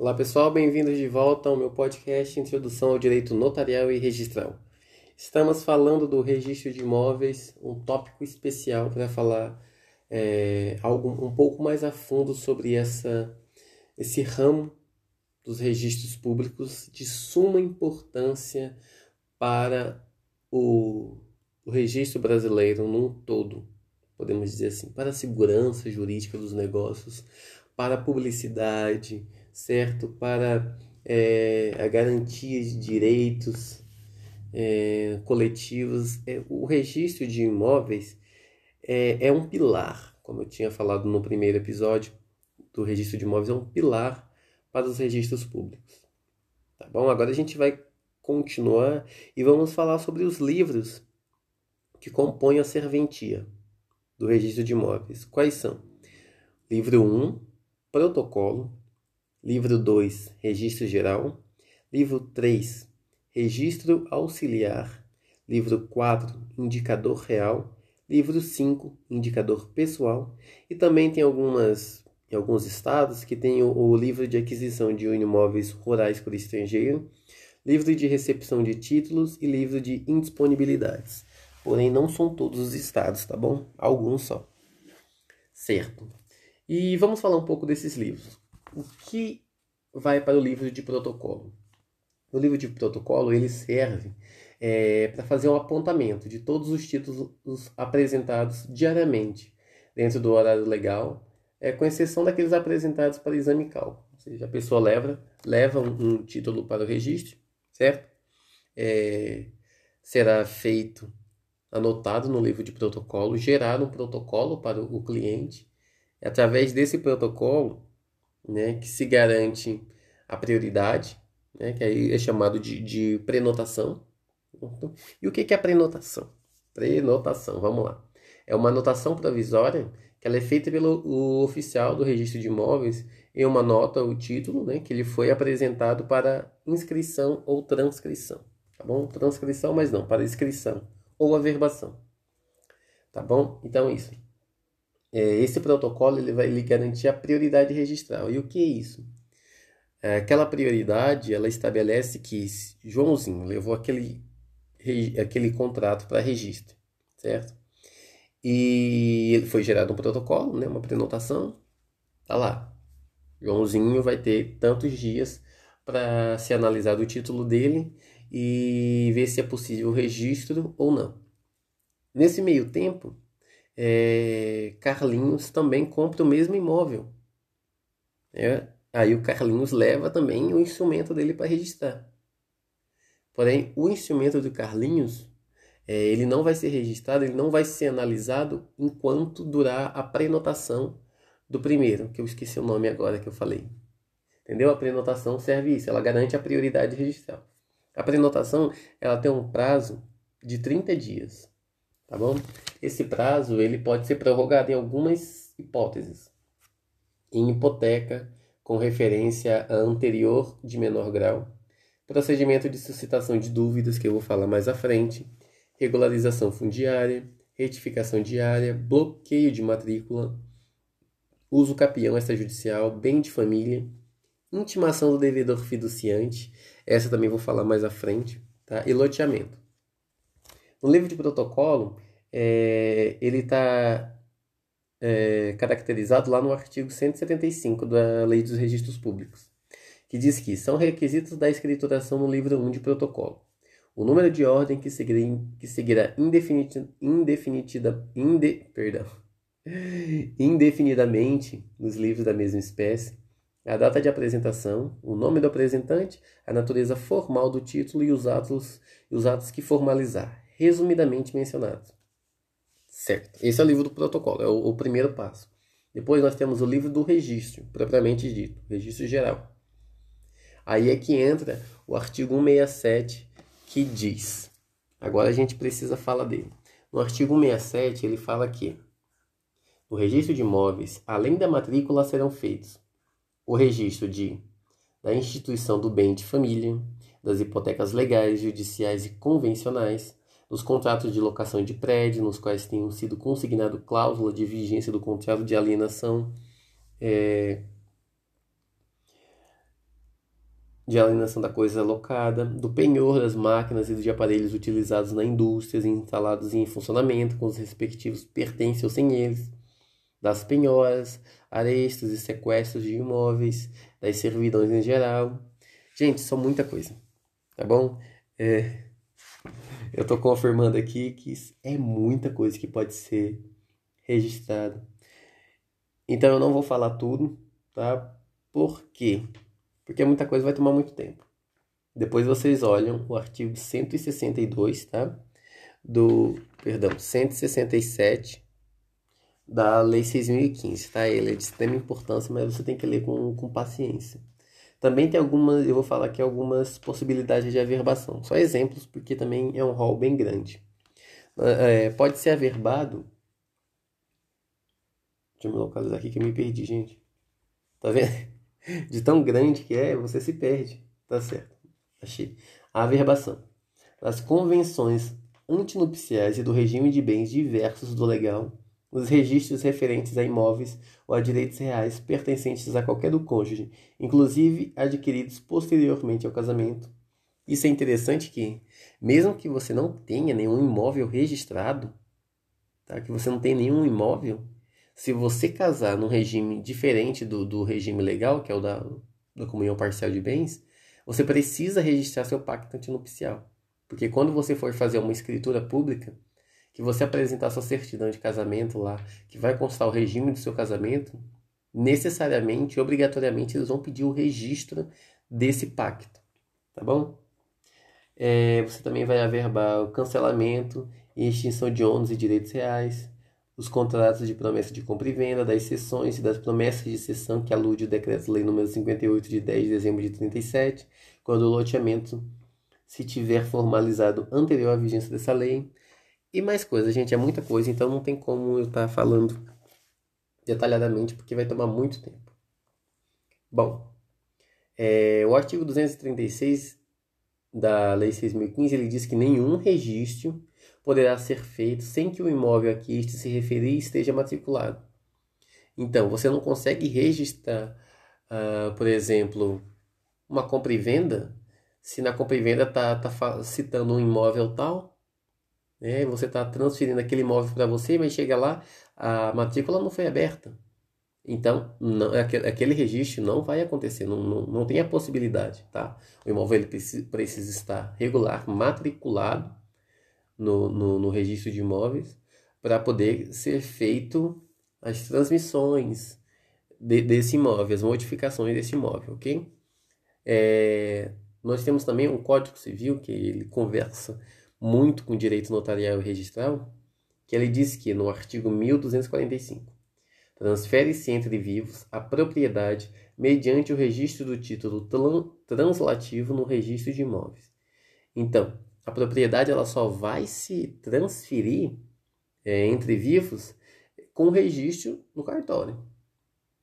Olá pessoal, bem-vindos de volta ao meu podcast Introdução ao Direito Notarial e Registral. Estamos falando do registro de imóveis, um tópico especial para falar é, algo um pouco mais a fundo sobre essa, esse ramo dos registros públicos de suma importância para o, o registro brasileiro num todo, podemos dizer assim, para a segurança jurídica dos negócios, para a publicidade, certo? Para é, a garantia de direitos é, coletivos. É, o registro de imóveis é, é um pilar, como eu tinha falado no primeiro episódio do registro de imóveis, é um pilar para os registros públicos. Tá bom? Agora a gente vai continuar e vamos falar sobre os livros que compõem a serventia do registro de imóveis. Quais são? Livro 1, Protocolo. Livro 2, Registro Geral. Livro 3, Registro Auxiliar. Livro 4, Indicador Real. Livro 5, Indicador Pessoal. E também tem algumas, em alguns estados que tem o, o livro de aquisição de imóveis rurais por estrangeiro, livro de recepção de títulos e livro de indisponibilidades. Porém, não são todos os estados, tá bom? Alguns só. Certo. E vamos falar um pouco desses livros o que vai para o livro de protocolo? O livro de protocolo ele serve é, para fazer um apontamento de todos os títulos apresentados diariamente dentro do horário legal, é, com exceção daqueles apresentados para exame cálculo. Ou seja, a pessoa leva, leva um, um título para o registro, certo? É, será feito, anotado no livro de protocolo, gerar um protocolo para o cliente. Através desse protocolo, né, que se garante a prioridade, né, que aí é chamado de, de prenotação. E o que é a prenotação? Prenotação, vamos lá. É uma anotação provisória que ela é feita pelo oficial do registro de imóveis em uma nota ou título, né, que ele foi apresentado para inscrição ou transcrição, tá bom? Transcrição, mas não, para inscrição ou averbação, tá bom? Então isso é, esse protocolo ele vai lhe garantir a prioridade registral. E o que é isso? É, aquela prioridade ela estabelece que Joãozinho levou aquele, aquele contrato para registro, certo? E foi gerado um protocolo, né, uma prenotação, tá lá. Joãozinho vai ter tantos dias para se analisar o título dele e ver se é possível o registro ou não. Nesse meio tempo, é, Carlinhos também compra o mesmo imóvel. É, aí o Carlinhos leva também o instrumento dele para registrar. Porém, o instrumento do Carlinhos, é, ele não vai ser registrado, ele não vai ser analisado enquanto durar a prenotação do primeiro, que eu esqueci o nome agora que eu falei. Entendeu? A prenotação serve isso, ela garante a prioridade registral. A prenotação, ela tem um prazo de 30 dias tá bom? Esse prazo ele pode ser prorrogado em algumas hipóteses. Em hipoteca, com referência a anterior de menor grau, procedimento de suscitação de dúvidas, que eu vou falar mais à frente, regularização fundiária, retificação diária, bloqueio de matrícula, uso capião extrajudicial, bem de família, intimação do devedor fiduciante, essa também vou falar mais à frente, tá? E loteamento. No livro de protocolo, é, ele está é, caracterizado lá no artigo 175 da Lei dos Registros Públicos, que diz que são requisitos da escrituração no livro 1 de protocolo. O número de ordem que seguirá, que seguirá indefinida, indefinida, inde, perdão, indefinidamente nos livros da mesma espécie, a data de apresentação, o nome do apresentante, a natureza formal do título e os atos, os atos que formalizar, resumidamente mencionados. Certo. Esse é o livro do protocolo, é o, o primeiro passo. Depois nós temos o livro do registro, propriamente dito, registro geral. Aí é que entra o artigo 167 que diz. Agora a gente precisa falar dele. No artigo 167 ele fala que no registro de imóveis, além da matrícula, serão feitos o registro de da instituição do bem de família, das hipotecas legais, judiciais e convencionais, nos contratos de locação de prédio, nos quais tenham sido consignado cláusula de vigência do contrato de alienação, é, de alienação da coisa alocada, do penhor das máquinas e de aparelhos utilizados na indústria instalados em funcionamento com os respectivos pertences ou sem eles, das penhoras, arestas e sequestros de imóveis, das servidões em geral. Gente, são muita coisa, tá bom? É, eu estou confirmando aqui que é muita coisa que pode ser registrada. Então eu não vou falar tudo, tá? Por quê? porque muita coisa vai tomar muito tempo. Depois vocês olham o artigo 162, tá? Do, perdão, 167 da Lei 6.015, tá? Ele é de extrema importância, mas você tem que ler com, com paciência. Também tem algumas, eu vou falar aqui algumas possibilidades de averbação. Só exemplos, porque também é um rol bem grande. É, pode ser averbado. Deixa eu me localizar aqui que eu me perdi, gente. Tá vendo? de tão grande que é, você se perde. Tá certo. Achei. A averbação. As convenções antinupciais e do regime de bens diversos do legal, os registros referentes a imóveis ou a direitos reais pertencentes a qualquer do cônjuge, inclusive adquiridos posteriormente ao casamento. Isso é interessante que, mesmo que você não tenha nenhum imóvel registrado, tá? que você não tenha nenhum imóvel, se você casar num regime diferente do, do regime legal, que é o da, da comunhão parcial de bens, você precisa registrar seu pacto antinupcial. Porque quando você for fazer uma escritura pública, que você apresentar sua certidão de casamento lá, que vai constar o regime do seu casamento, necessariamente, obrigatoriamente, eles vão pedir o registro desse pacto, tá bom? É, você também vai averbar o cancelamento e extinção de ônus e direitos reais, os contratos de promessa de compra e venda, das cessões e das promessas de cessão que alude o Decreto-Lei nº 58 de 10 de dezembro de 37, quando o loteamento se tiver formalizado anterior à vigência dessa lei. E mais coisas, gente, é muita coisa, então não tem como eu estar tá falando detalhadamente, porque vai tomar muito tempo. Bom, é, o artigo 236 da Lei 6.015, ele diz que nenhum registro poderá ser feito sem que o imóvel a que este se referir esteja matriculado. Então, você não consegue registrar, uh, por exemplo, uma compra e venda, se na compra e venda está tá citando um imóvel tal, né? você está transferindo aquele imóvel para você, mas chega lá, a matrícula não foi aberta. Então, não, aquele registro não vai acontecer, não, não, não tem a possibilidade, tá? O imóvel ele precisa, precisa estar regular, matriculado, no, no, no registro de imóveis para poder ser feito as transmissões de, desse imóvel, as modificações desse imóvel, ok? É, nós temos também um Código Civil que ele conversa muito com direito notarial e registral, que ele diz que no artigo 1245 transfere-se entre vivos a propriedade mediante o registro do título translativo no registro de imóveis. Então, a propriedade ela só vai se transferir é, entre vivos com registro no cartório.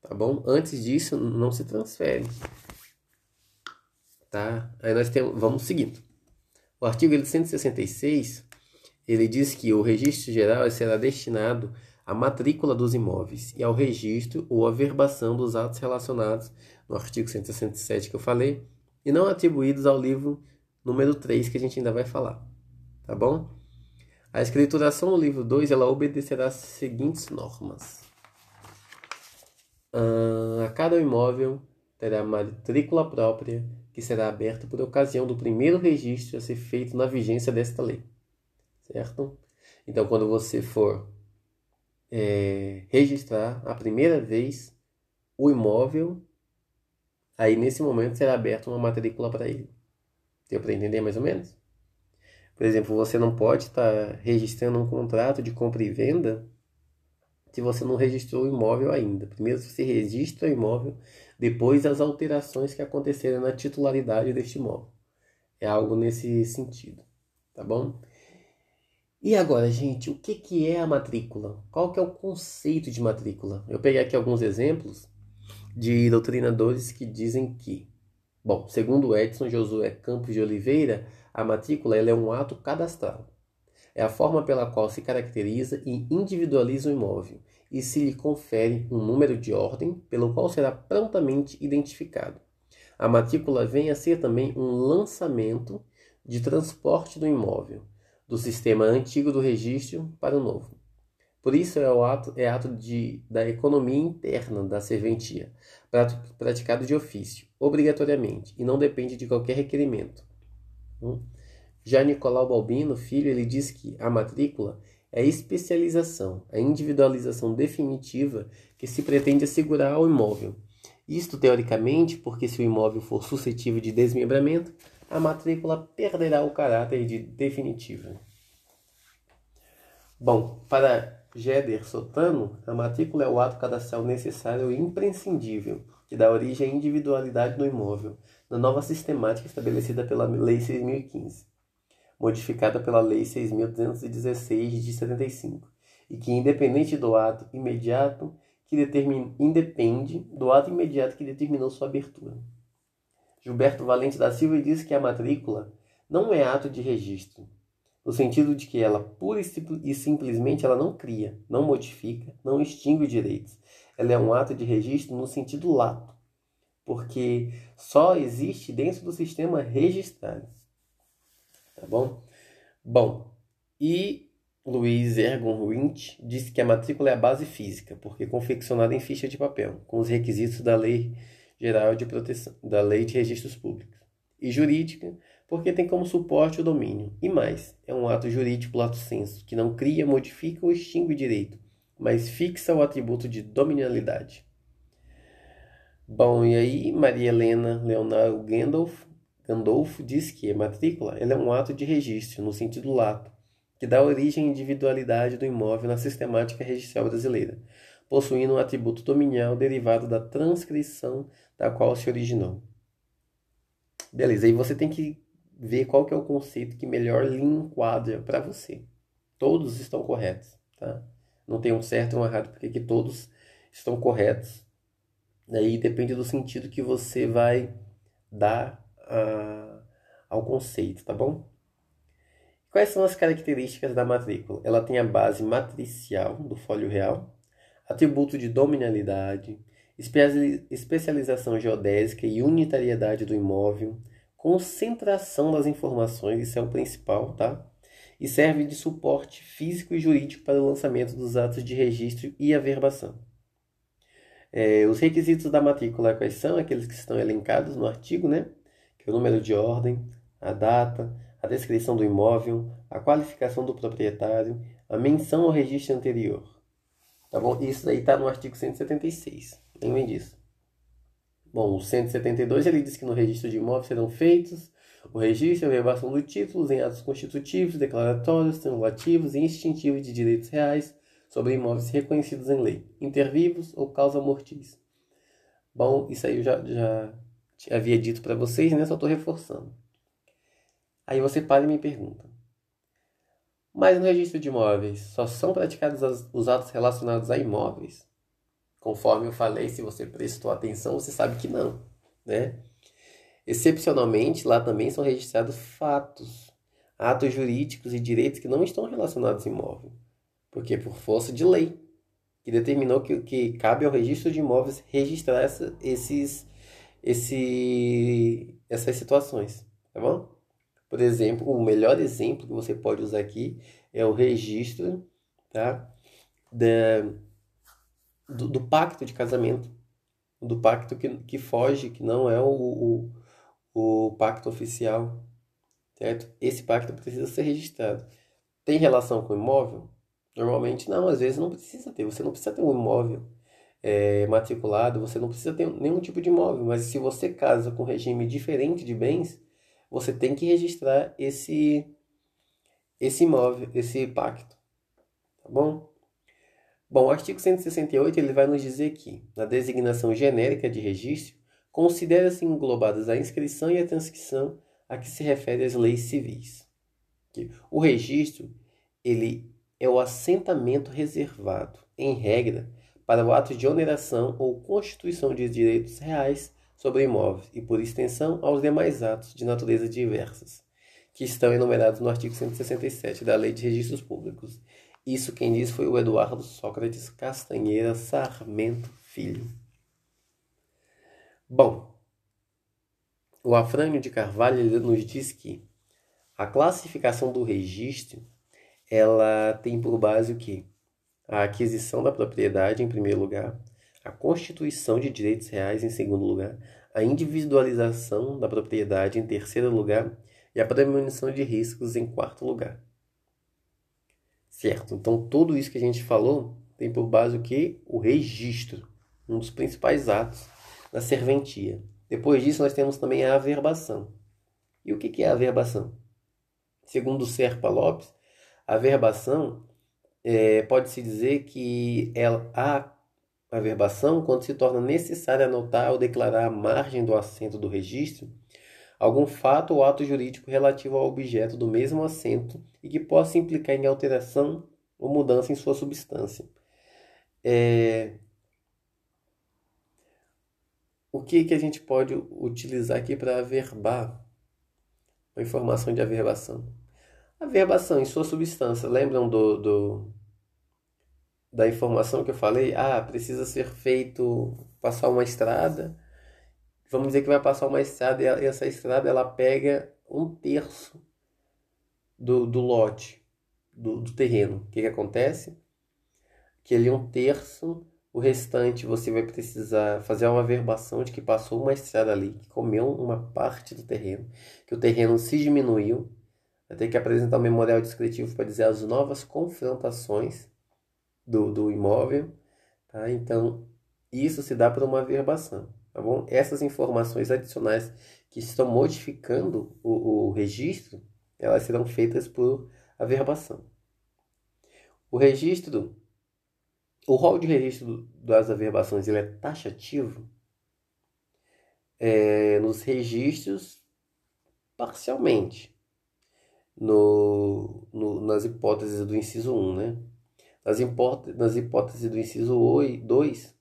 Tá bom? Antes disso, não se transfere. Tá? Aí nós temos, vamos seguindo. O artigo 166, ele diz que o registro geral será destinado à matrícula dos imóveis e ao registro ou averbação dos atos relacionados no artigo 167 que eu falei, e não atribuídos ao livro número 3 que a gente ainda vai falar, tá bom? A escrituração no livro 2 ela obedecerá as seguintes normas. A cada imóvel terá matrícula própria que será aberta por ocasião do primeiro registro a ser feito na vigência desta lei, certo? Então, quando você for é, registrar a primeira vez o imóvel, aí nesse momento será aberta uma matrícula para ele. Deu para entender mais ou menos? Por exemplo, você não pode estar tá registrando um contrato de compra e venda se você não registrou o imóvel ainda. Primeiro você registra o imóvel, depois as alterações que aconteceram na titularidade deste imóvel. É algo nesse sentido, tá bom? E agora, gente, o que, que é a matrícula? Qual que é o conceito de matrícula? Eu peguei aqui alguns exemplos de doutrinadores que dizem que Bom, segundo Edson Josué Campos de Oliveira, a matrícula é um ato cadastral. É a forma pela qual se caracteriza e individualiza o imóvel e se lhe confere um número de ordem pelo qual será prontamente identificado. A matrícula vem a ser também um lançamento de transporte do imóvel, do sistema antigo do registro para o novo. Por isso é, o ato, é ato de, da economia interna da serventia, praticado de ofício, obrigatoriamente, e não depende de qualquer requerimento. Hum? Já Nicolau Balbino, filho, ele diz que a matrícula é a especialização, a individualização definitiva que se pretende assegurar ao imóvel. Isto teoricamente porque se o imóvel for suscetível de desmembramento, a matrícula perderá o caráter de definitiva. Bom, para Geder Sotano, a matrícula é o ato cadastral necessário e imprescindível que dá origem à individualidade do imóvel, na nova sistemática estabelecida pela Lei 6.015, modificada pela Lei 6.216 de 75, e que, independente do ato imediato que determina, independe do ato imediato que determinou sua abertura. Gilberto Valente da Silva diz que a matrícula não é ato de registro, no sentido de que ela pura e simplesmente ela não cria, não modifica, não extingue direitos. Ela é um ato de registro no sentido lato, porque só existe dentro do sistema registrado. Tá bom? Bom, e Luiz Ergon Wint disse que a matrícula é a base física, porque é confeccionada em ficha de papel, com os requisitos da Lei Geral de Proteção, da Lei de Registros Públicos, e jurídica, porque tem como suporte o domínio. E mais, é um ato jurídico lato senso, que não cria, modifica ou extingue direito, mas fixa o atributo de dominialidade. Bom, e aí Maria Helena Leonardo Gandolf, Gandolf diz que a matrícula é um ato de registro, no sentido lato, que dá origem à individualidade do imóvel na sistemática registral brasileira, possuindo um atributo dominial derivado da transcrição da qual se originou. Beleza, aí você tem que ver qual que é o conceito que melhor lhe enquadra para você. Todos estão corretos, tá? Não tem um certo e um errado, porque que todos estão corretos. Daí depende do sentido que você vai dar a, ao conceito, tá bom? Quais são as características da matrícula? Ela tem a base matricial do folho real, atributo de dominalidade, especialização geodésica e unitariedade do imóvel, concentração das informações, isso é o principal, tá? E serve de suporte físico e jurídico para o lançamento dos atos de registro e averbação. É, os requisitos da matrícula quais são? Aqueles que estão elencados no artigo, né? O número de ordem, a data, a descrição do imóvel, a qualificação do proprietário, a menção ao registro anterior. Tá bom? Isso daí está no artigo 176. Lembrem disso. Bom, o 172 ele diz que no registro de imóveis serão feitos o registro e a elevação dos títulos em atos constitutivos, declaratórios, triangulativos e instintivos de direitos reais sobre imóveis reconhecidos em lei, intervivos ou causa mortis. Bom, isso aí eu já, já havia dito para vocês, né? Só estou reforçando. Aí você para e me pergunta. Mas no registro de imóveis só são praticados os atos relacionados a imóveis? Conforme eu falei, se você prestou atenção, você sabe que não, né? Excepcionalmente, lá também são registrados fatos, atos jurídicos e direitos que não estão relacionados a imóvel, porque por força de lei, que determinou que, que cabe ao registro de imóveis registrar essa, esses, esse, essas situações, tá bom? Por exemplo, o melhor exemplo que você pode usar aqui é o registro tá, da, do, do, pacto de casamento, do pacto que, que foge, que não é o, o, o pacto oficial, certo? Esse pacto precisa ser registrado. Tem relação com o imóvel? Normalmente não, às vezes não precisa ter. Você não precisa ter um imóvel é, matriculado, você não precisa ter nenhum tipo de imóvel, mas se você casa com regime diferente de bens, você tem que registrar esse esse imóvel, esse pacto, tá bom? Bom, o artigo 168 ele vai nos dizer que, na designação genérica de registro, considera-se englobadas a inscrição e a transcrição a que se refere as leis civis. O registro ele é o assentamento reservado, em regra, para o ato de oneração ou constituição de direitos reais sobre imóveis e, por extensão, aos demais atos de natureza diversas, que estão enumerados no artigo 167 da Lei de Registros Públicos isso quem disse foi o Eduardo Sócrates Castanheira Sarmento Filho. Bom, o Afrânio de Carvalho nos diz que a classificação do registro ela tem por base o quê? A aquisição da propriedade em primeiro lugar, a constituição de direitos reais em segundo lugar, a individualização da propriedade em terceiro lugar e a premonição de riscos em quarto lugar. Certo? Então tudo isso que a gente falou tem por base o que? O registro, um dos principais atos da serventia. Depois disso nós temos também a averbação. E o que é a averbação? Segundo Serpa Lopes, a averbação é, pode-se dizer que ela, a averbação, quando se torna necessário anotar ou declarar a margem do assento do registro, algum fato ou ato jurídico relativo ao objeto do mesmo assento e que possa implicar em alteração ou mudança em sua substância. É... O que, que a gente pode utilizar aqui para averbar a informação de averbação? Averbação em sua substância. Lembram do, do, da informação que eu falei? Ah, precisa ser feito, passar uma estrada. Vamos dizer que vai passar uma estrada e essa estrada ela pega um terço do, do lote, do, do terreno. O que, que acontece? Que é um terço, o restante você vai precisar fazer uma averbação de que passou uma estrada ali, que comeu uma parte do terreno, que o terreno se diminuiu vai ter que apresentar um memorial descritivo para dizer as novas confrontações do, do imóvel. Tá? Então, isso se dá por uma averbação. Tá bom? Essas informações adicionais que estão modificando o, o registro, elas serão feitas por averbação. O registro, o rol de registro das averbações, ele é taxativo é, nos registros parcialmente no, no, nas hipóteses do inciso 1, né? Nas, nas hipóteses do inciso 2,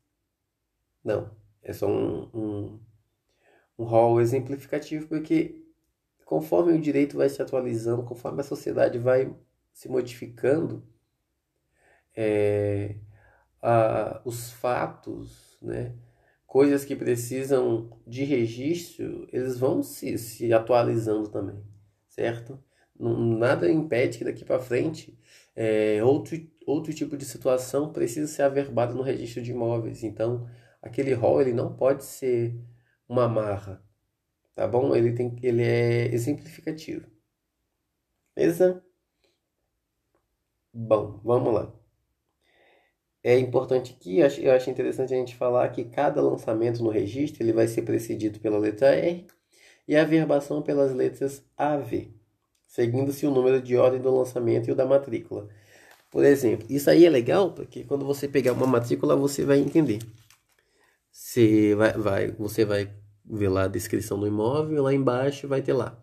não, é só um, um, um rol exemplificativo, porque conforme o direito vai se atualizando, conforme a sociedade vai se modificando, é, a, os fatos, né, coisas que precisam de registro, eles vão se, se atualizando também, certo? Nada impede que daqui para frente é, outro, outro tipo de situação precise ser averbado no registro de imóveis. Então, aquele rol ele não pode ser uma marra, tá bom? Ele, tem, ele é exemplificativo. Beleza? Bom, vamos lá. É importante aqui, eu acho interessante a gente falar que cada lançamento no registro ele vai ser precedido pela letra R e a averbação pelas letras AV seguindo-se o número de ordem do lançamento e o da matrícula. Por exemplo, isso aí é legal porque quando você pegar uma matrícula você vai entender. Você vai, vai, você vai ver lá a descrição do imóvel, lá embaixo vai ter lá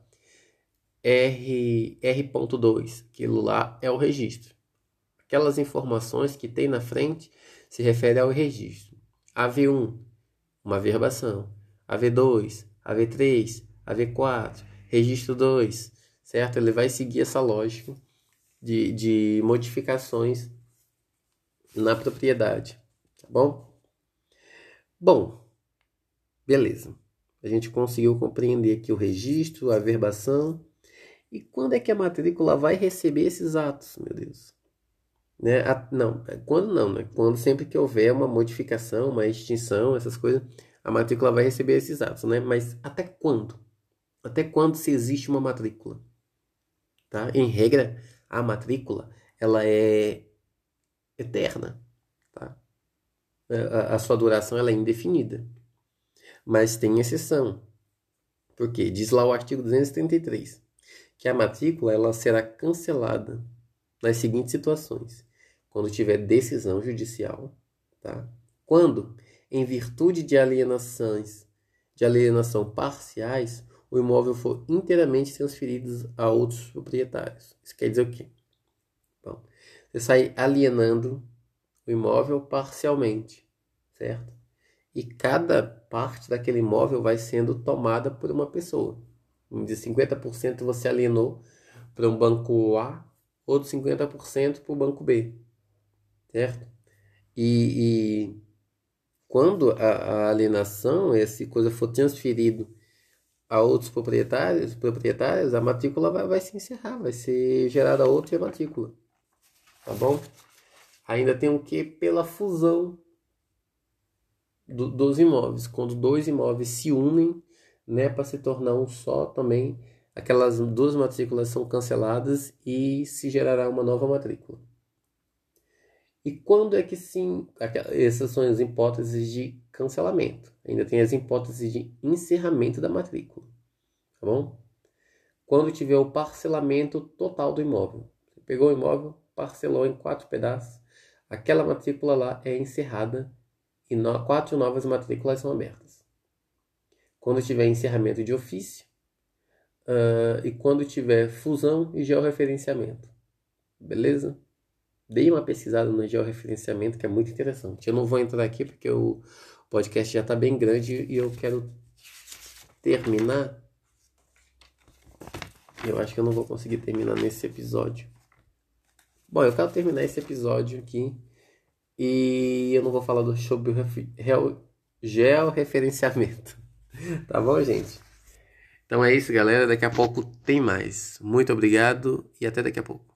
R, R.2, aquilo lá é o registro. Aquelas informações que tem na frente se refere ao registro. AV1, uma verbação. AV2, AV3, AV4, registro 2, certo? Ele vai seguir essa lógica de, de modificações na propriedade, tá bom? Bom, beleza. A gente conseguiu compreender aqui o registro, a verbação. E quando é que a matrícula vai receber esses atos, meu Deus? Né? A, não, quando não, né? Quando sempre que houver uma modificação, uma extinção, essas coisas, a matrícula vai receber esses atos, né? Mas até quando? Até quando se existe uma matrícula? Tá? Em regra, a matrícula ela é eterna. Tá? A, a sua duração ela é indefinida. Mas tem exceção. Porque diz lá o artigo 233 que a matrícula ela será cancelada nas seguintes situações: quando tiver decisão judicial, tá? Quando, em virtude de alienações, de alienação parciais, o imóvel for inteiramente transferido a outros proprietários. Isso quer dizer o quê? Bom, você sai alienando o imóvel parcialmente, certo? E cada parte daquele imóvel vai sendo tomada por uma pessoa. Dizer, 50% você alienou para um banco A, outro 50% para o banco B, certo? E, e quando a, a alienação, essa coisa for transferido a outros proprietários, proprietários, a matrícula vai, vai se encerrar, vai ser gerada outra matrícula. Tá bom? Ainda tem o que? Pela fusão do, dos imóveis. Quando dois imóveis se unem, né, para se tornar um só também, aquelas duas matrículas são canceladas e se gerará uma nova matrícula. E quando é que sim? Essas são as hipóteses de cancelamento. Ainda tem as hipóteses de encerramento da matrícula. Tá bom? Quando tiver o parcelamento total do imóvel. Você pegou o imóvel, parcelou em quatro pedaços, aquela matrícula lá é encerrada e no, quatro novas matrículas são abertas. Quando tiver encerramento de ofício uh, e quando tiver fusão e georreferenciamento. Beleza? Dei uma pesquisada no georreferenciamento que é muito interessante. Eu não vou entrar aqui porque o podcast já está bem grande e eu quero terminar. Eu acho que eu não vou conseguir terminar nesse episódio. Bom, eu quero terminar esse episódio aqui e eu não vou falar do sobre georreferenciamento. tá bom, gente? Então é isso, galera. Daqui a pouco tem mais. Muito obrigado e até daqui a pouco.